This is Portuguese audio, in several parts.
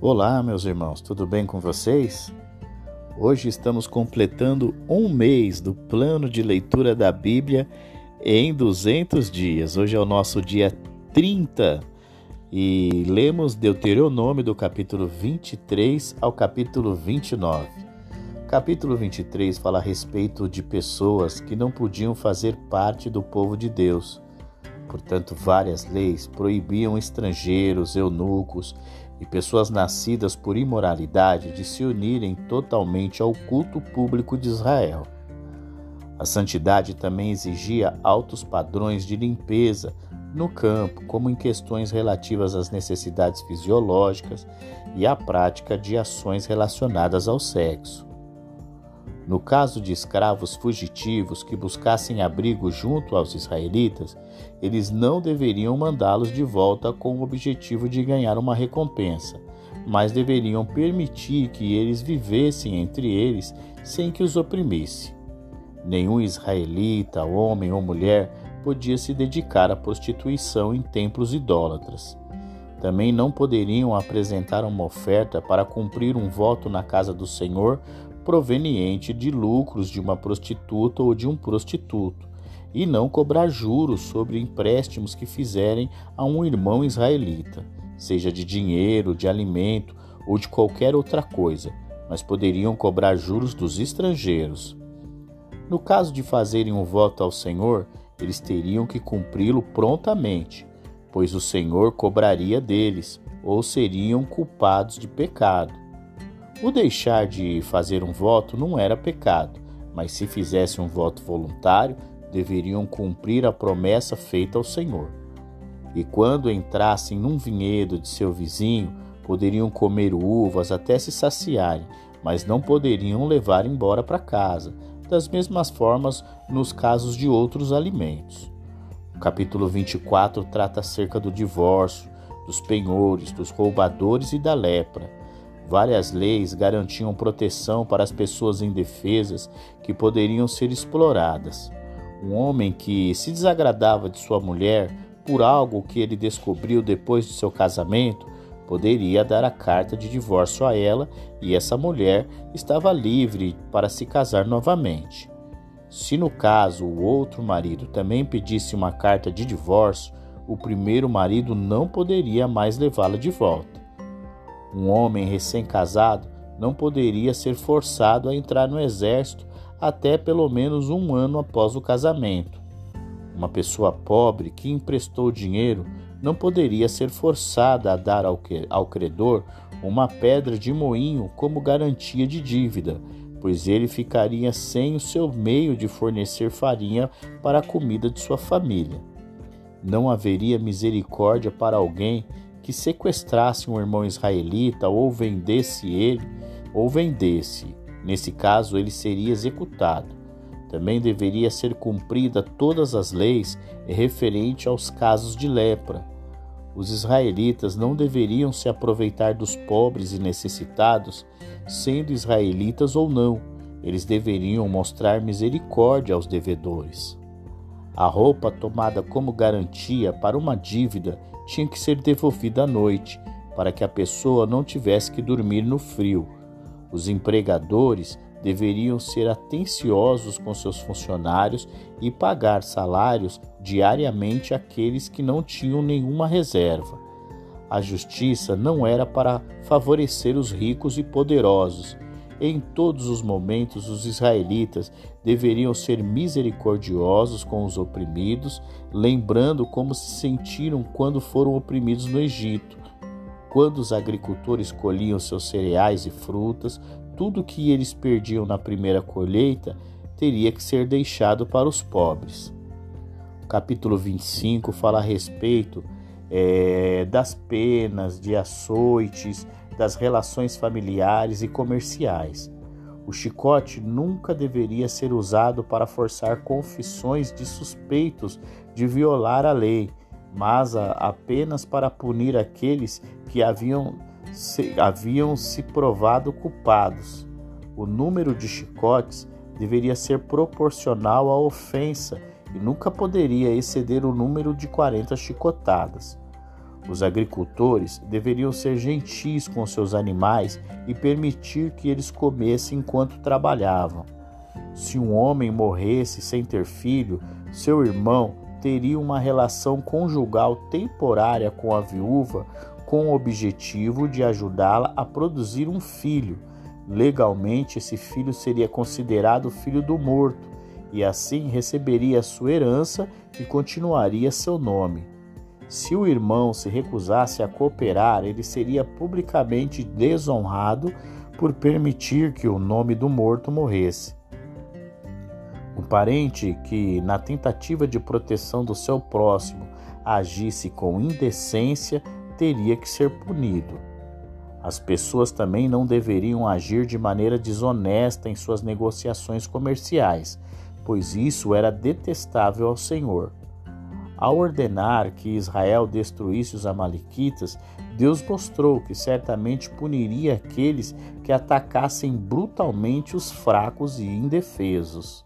Olá, meus irmãos, tudo bem com vocês? Hoje estamos completando um mês do plano de leitura da Bíblia em 200 dias. Hoje é o nosso dia 30 e lemos Deuteronômio do capítulo 23 ao capítulo 29. capítulo 23 fala a respeito de pessoas que não podiam fazer parte do povo de Deus Portanto, várias leis proibiam estrangeiros, eunucos e pessoas nascidas por imoralidade de se unirem totalmente ao culto público de Israel. A santidade também exigia altos padrões de limpeza no campo, como em questões relativas às necessidades fisiológicas e à prática de ações relacionadas ao sexo. No caso de escravos fugitivos que buscassem abrigo junto aos israelitas, eles não deveriam mandá-los de volta com o objetivo de ganhar uma recompensa, mas deveriam permitir que eles vivessem entre eles sem que os oprimisse. Nenhum israelita, homem ou mulher, podia se dedicar à prostituição em templos idólatras. Também não poderiam apresentar uma oferta para cumprir um voto na casa do Senhor proveniente de lucros de uma prostituta ou de um prostituto, e não cobrar juros sobre empréstimos que fizerem a um irmão israelita, seja de dinheiro, de alimento ou de qualquer outra coisa, mas poderiam cobrar juros dos estrangeiros. No caso de fazerem um voto ao Senhor, eles teriam que cumpri-lo prontamente, pois o Senhor cobraria deles, ou seriam culpados de pecado. O deixar de fazer um voto não era pecado, mas se fizesse um voto voluntário, deveriam cumprir a promessa feita ao Senhor. E quando entrassem num vinhedo de seu vizinho, poderiam comer uvas até se saciarem, mas não poderiam levar embora para casa, das mesmas formas nos casos de outros alimentos. O capítulo 24 trata acerca do divórcio, dos penhores, dos roubadores e da lepra. Várias leis garantiam proteção para as pessoas indefesas que poderiam ser exploradas. Um homem que se desagradava de sua mulher por algo que ele descobriu depois de seu casamento poderia dar a carta de divórcio a ela e essa mulher estava livre para se casar novamente. Se no caso o outro marido também pedisse uma carta de divórcio, o primeiro marido não poderia mais levá-la de volta. Um homem recém-casado não poderia ser forçado a entrar no exército até pelo menos um ano após o casamento. Uma pessoa pobre que emprestou dinheiro não poderia ser forçada a dar ao, credor uma pedra de moinho como garantia de dívida, pois ele ficaria sem o seu meio de fornecer farinha para a comida de sua família. Não haveria misericórdia para alguém que sequestrasse um irmão israelita ou vendesse ele, ou vendesse, nesse caso ele seria executado. Também deveria ser cumprida todas as leis referente aos casos de lepra. Os israelitas não deveriam se aproveitar dos pobres e necessitados, sendo israelitas ou não. Eles deveriam mostrar misericórdia aos devedores. A roupa tomada como garantia para uma dívida tinha que ser devolvida à noite, para que a pessoa não tivesse que dormir no frio. Os empregadores deveriam ser atenciosos com seus funcionários e pagar salários diariamente àqueles que não tinham nenhuma reserva. A justiça não era para favorecer os ricos e poderosos. Em todos os momentos, os israelitas deveriam ser misericordiosos com os oprimidos, lembrando como se sentiram quando foram oprimidos no Egito. Quando os agricultores colhiam seus cereais e frutas, tudo que eles perdiam na primeira colheita teria que ser deixado para os pobres. O capítulo 25 fala a respeito é, das penas, de açoites, das relações familiares e comerciais. O chicote nunca deveria ser usado para forçar confissões de suspeitos de violar a lei, mas apenas para punir aqueles que haviam se, haviam se provado culpados. O número de chicotes deveria ser proporcional à ofensa e nunca poderia exceder o número de 40 chicotadas. Os agricultores deveriam ser gentis com seus animais e permitir que eles comessem enquanto trabalhavam. Se um homem morresse sem ter filho, seu irmão teria uma relação conjugal temporária com a viúva com o objetivo de ajudá-la a produzir um filho. Legalmente, esse filho seria considerado filho do morto e assim receberia sua herança e continuaria seu nome. Se o irmão se recusasse a cooperar, ele seria publicamente desonrado por permitir que o nome do morto morresse. Um parente que, na tentativa de proteção do seu próximo, agisse com indecência, teria que ser punido. As pessoas também não deveriam agir de maneira desonesta em suas negociações comerciais, pois isso era detestável ao Senhor. Ao ordenar que Israel destruísse os Amalequitas, Deus mostrou que certamente puniria aqueles que atacassem brutalmente os fracos e indefesos.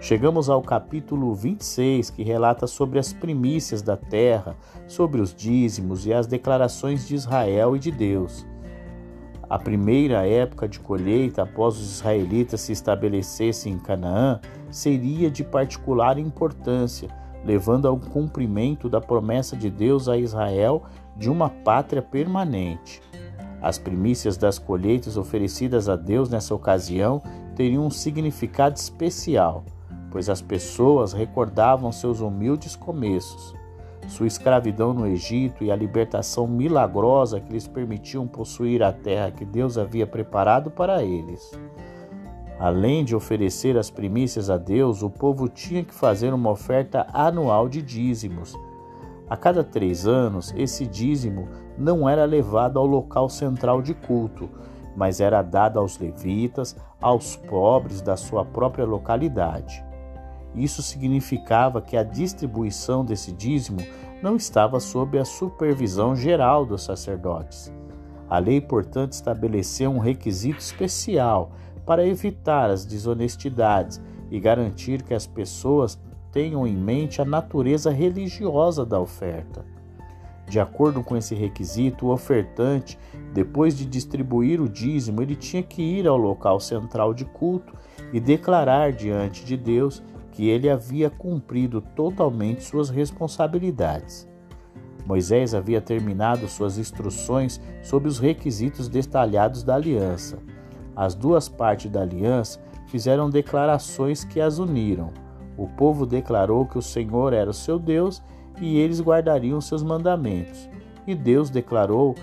Chegamos ao capítulo 26, que relata sobre as primícias da terra, sobre os dízimos e as declarações de Israel e de Deus. A primeira época de colheita após os israelitas se estabelecessem em Canaã seria de particular importância levando ao cumprimento da promessa de Deus a Israel de uma pátria permanente. As primícias das colheitas oferecidas a Deus nessa ocasião teriam um significado especial, pois as pessoas recordavam seus humildes começos, sua escravidão no Egito e a libertação milagrosa que lhes permitiam possuir a terra que Deus havia preparado para eles. Além de oferecer as primícias a Deus, o povo tinha que fazer uma oferta anual de dízimos. A cada três anos, esse dízimo não era levado ao local central de culto, mas era dado aos levitas, aos pobres da sua própria localidade. Isso significava que a distribuição desse dízimo não estava sob a supervisão geral dos sacerdotes. A lei, portanto, estabeleceu um requisito especial para evitar as desonestidades e garantir que as pessoas tenham em mente a natureza religiosa da oferta. De acordo com esse requisito, o ofertante, depois de distribuir o dízimo, ele tinha que ir ao local central de culto e declarar diante de Deus que ele havia cumprido totalmente suas responsabilidades. Moisés havia terminado suas instruções sobre os requisitos detalhados da aliança. As duas partes da aliança fizeram declarações que as uniram. O povo declarou que o Senhor era o seu Deus e eles guardariam seus mandamentos. E Deus declarou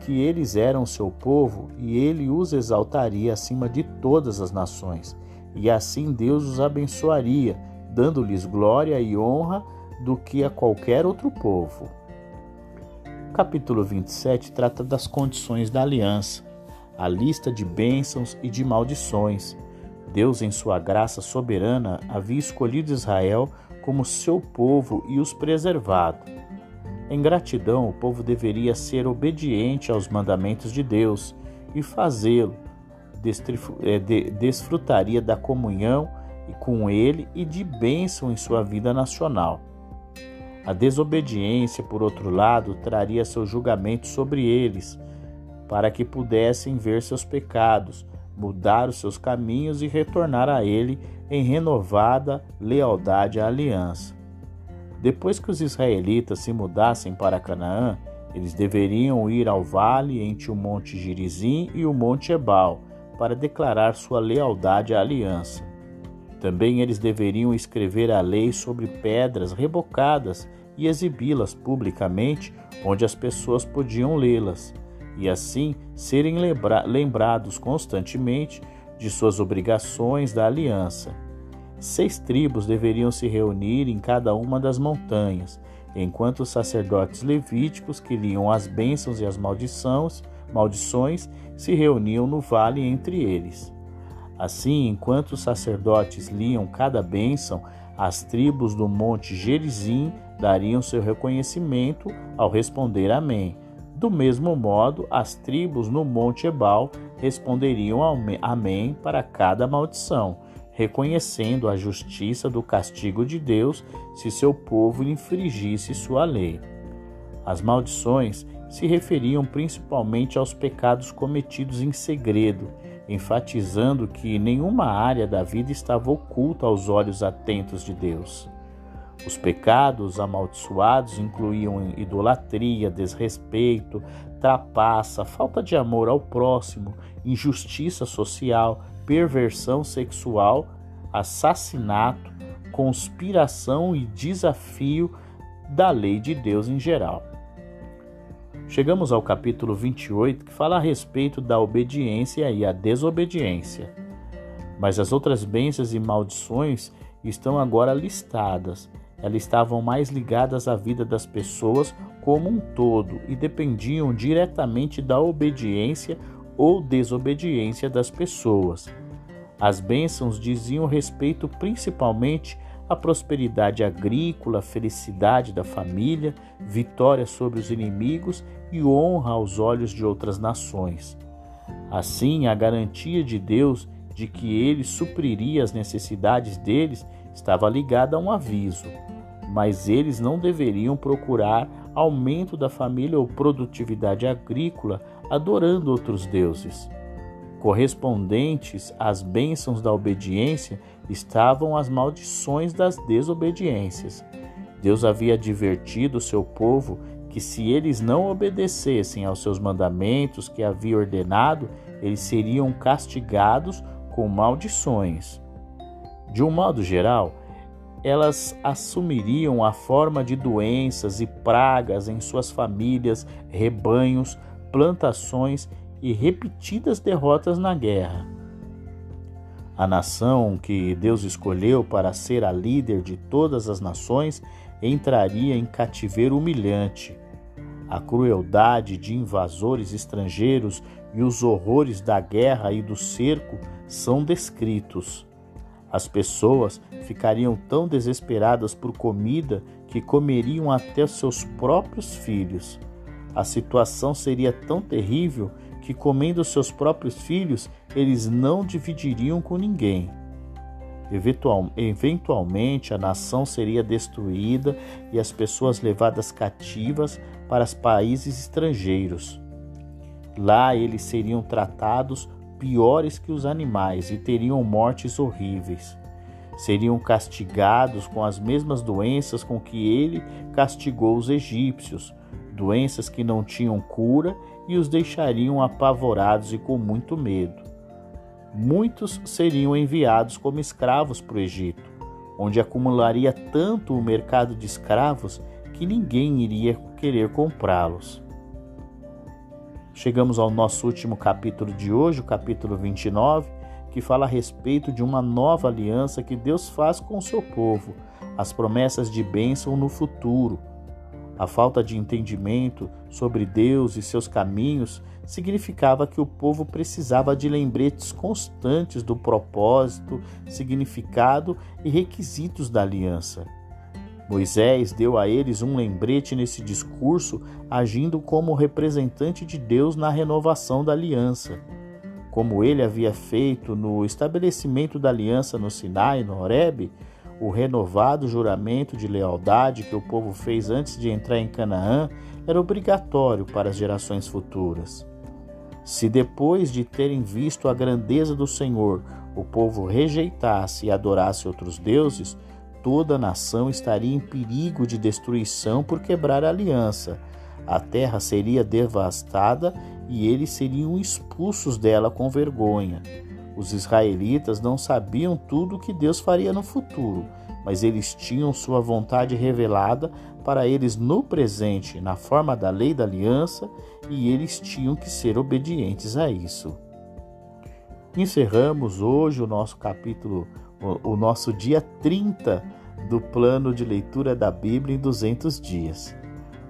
que eles eram seu povo e ele os exaltaria acima de todas as nações. E assim Deus os abençoaria, dando-lhes glória e honra do que a qualquer outro povo. O capítulo 27 trata das condições da aliança a lista de bênçãos e de maldições. Deus, em sua graça soberana, havia escolhido Israel como seu povo e os preservado. Em gratidão, o povo deveria ser obediente aos mandamentos de Deus e fazê-lo. É, desfrutaria da comunhão com ele e de bênção em sua vida nacional. A desobediência, por outro lado, traria seu julgamento sobre eles para que pudessem ver seus pecados, mudar os seus caminhos e retornar a Ele em renovada lealdade à aliança. Depois que os israelitas se mudassem para Canaã, eles deveriam ir ao vale entre o Monte Girizim e o Monte Ebal para declarar sua lealdade à aliança. Também eles deveriam escrever a lei sobre pedras rebocadas e exibi-las publicamente onde as pessoas podiam lê-las e assim serem lembra lembrados constantemente de suas obrigações da aliança. Seis tribos deveriam se reunir em cada uma das montanhas, enquanto os sacerdotes levíticos que liam as bênçãos e as maldições, maldições se reuniam no vale entre eles. Assim, enquanto os sacerdotes liam cada bênção, as tribos do monte Gerizim dariam seu reconhecimento ao responder Amém do mesmo modo, as tribos no Monte Ebal responderiam Amém para cada maldição, reconhecendo a justiça do castigo de Deus se seu povo infringisse sua lei. As maldições se referiam principalmente aos pecados cometidos em segredo, enfatizando que nenhuma área da vida estava oculta aos olhos atentos de Deus. Os pecados amaldiçoados incluíam idolatria, desrespeito, trapaça, falta de amor ao próximo, injustiça social, perversão sexual, assassinato, conspiração e desafio da lei de Deus em geral. Chegamos ao capítulo 28 que fala a respeito da obediência e a desobediência. Mas as outras bênçãos e maldições estão agora listadas. Elas estavam mais ligadas à vida das pessoas como um todo e dependiam diretamente da obediência ou desobediência das pessoas. As bênçãos diziam respeito principalmente à prosperidade agrícola, felicidade da família, vitória sobre os inimigos e honra aos olhos de outras nações. Assim, a garantia de Deus de que ele supriria as necessidades deles estava ligada a um aviso, mas eles não deveriam procurar aumento da família ou produtividade agrícola adorando outros deuses. Correspondentes às bênçãos da obediência estavam as maldições das desobediências. Deus havia advertido o seu povo que se eles não obedecessem aos seus mandamentos que havia ordenado, eles seriam castigados com maldições. De um modo geral, elas assumiriam a forma de doenças e pragas em suas famílias, rebanhos, plantações e repetidas derrotas na guerra. A nação que Deus escolheu para ser a líder de todas as nações entraria em cativeiro humilhante. A crueldade de invasores estrangeiros e os horrores da guerra e do cerco são descritos. As pessoas ficariam tão desesperadas por comida que comeriam até seus próprios filhos. A situação seria tão terrível que, comendo seus próprios filhos, eles não dividiriam com ninguém. Eventualmente, a nação seria destruída e as pessoas levadas cativas para os países estrangeiros. Lá eles seriam tratados piores que os animais e teriam mortes horríveis. Seriam castigados com as mesmas doenças com que ele castigou os egípcios, doenças que não tinham cura e os deixariam apavorados e com muito medo. Muitos seriam enviados como escravos para o Egito, onde acumularia tanto o mercado de escravos que ninguém iria querer comprá-los. Chegamos ao nosso último capítulo de hoje, o capítulo 29, que fala a respeito de uma nova aliança que Deus faz com o seu povo, as promessas de bênção no futuro. A falta de entendimento sobre Deus e seus caminhos significava que o povo precisava de lembretes constantes do propósito, significado e requisitos da aliança. Moisés deu a eles um lembrete nesse discurso, agindo como representante de Deus na renovação da aliança. Como ele havia feito no estabelecimento da aliança no Sinai, no Horebe, o renovado juramento de lealdade que o povo fez antes de entrar em Canaã era obrigatório para as gerações futuras. Se depois de terem visto a grandeza do Senhor, o povo rejeitasse e adorasse outros deuses, toda a nação estaria em perigo de destruição por quebrar a aliança. A terra seria devastada e eles seriam expulsos dela com vergonha. Os israelitas não sabiam tudo o que Deus faria no futuro, mas eles tinham sua vontade revelada para eles no presente, na forma da lei da aliança, e eles tinham que ser obedientes a isso. Encerramos hoje o nosso capítulo o, nosso dia 30 do plano de leitura da Bíblia em 200 dias.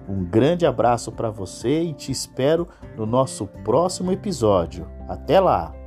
Um grande abraço para você e te espero no nosso próximo episódio. Até lá!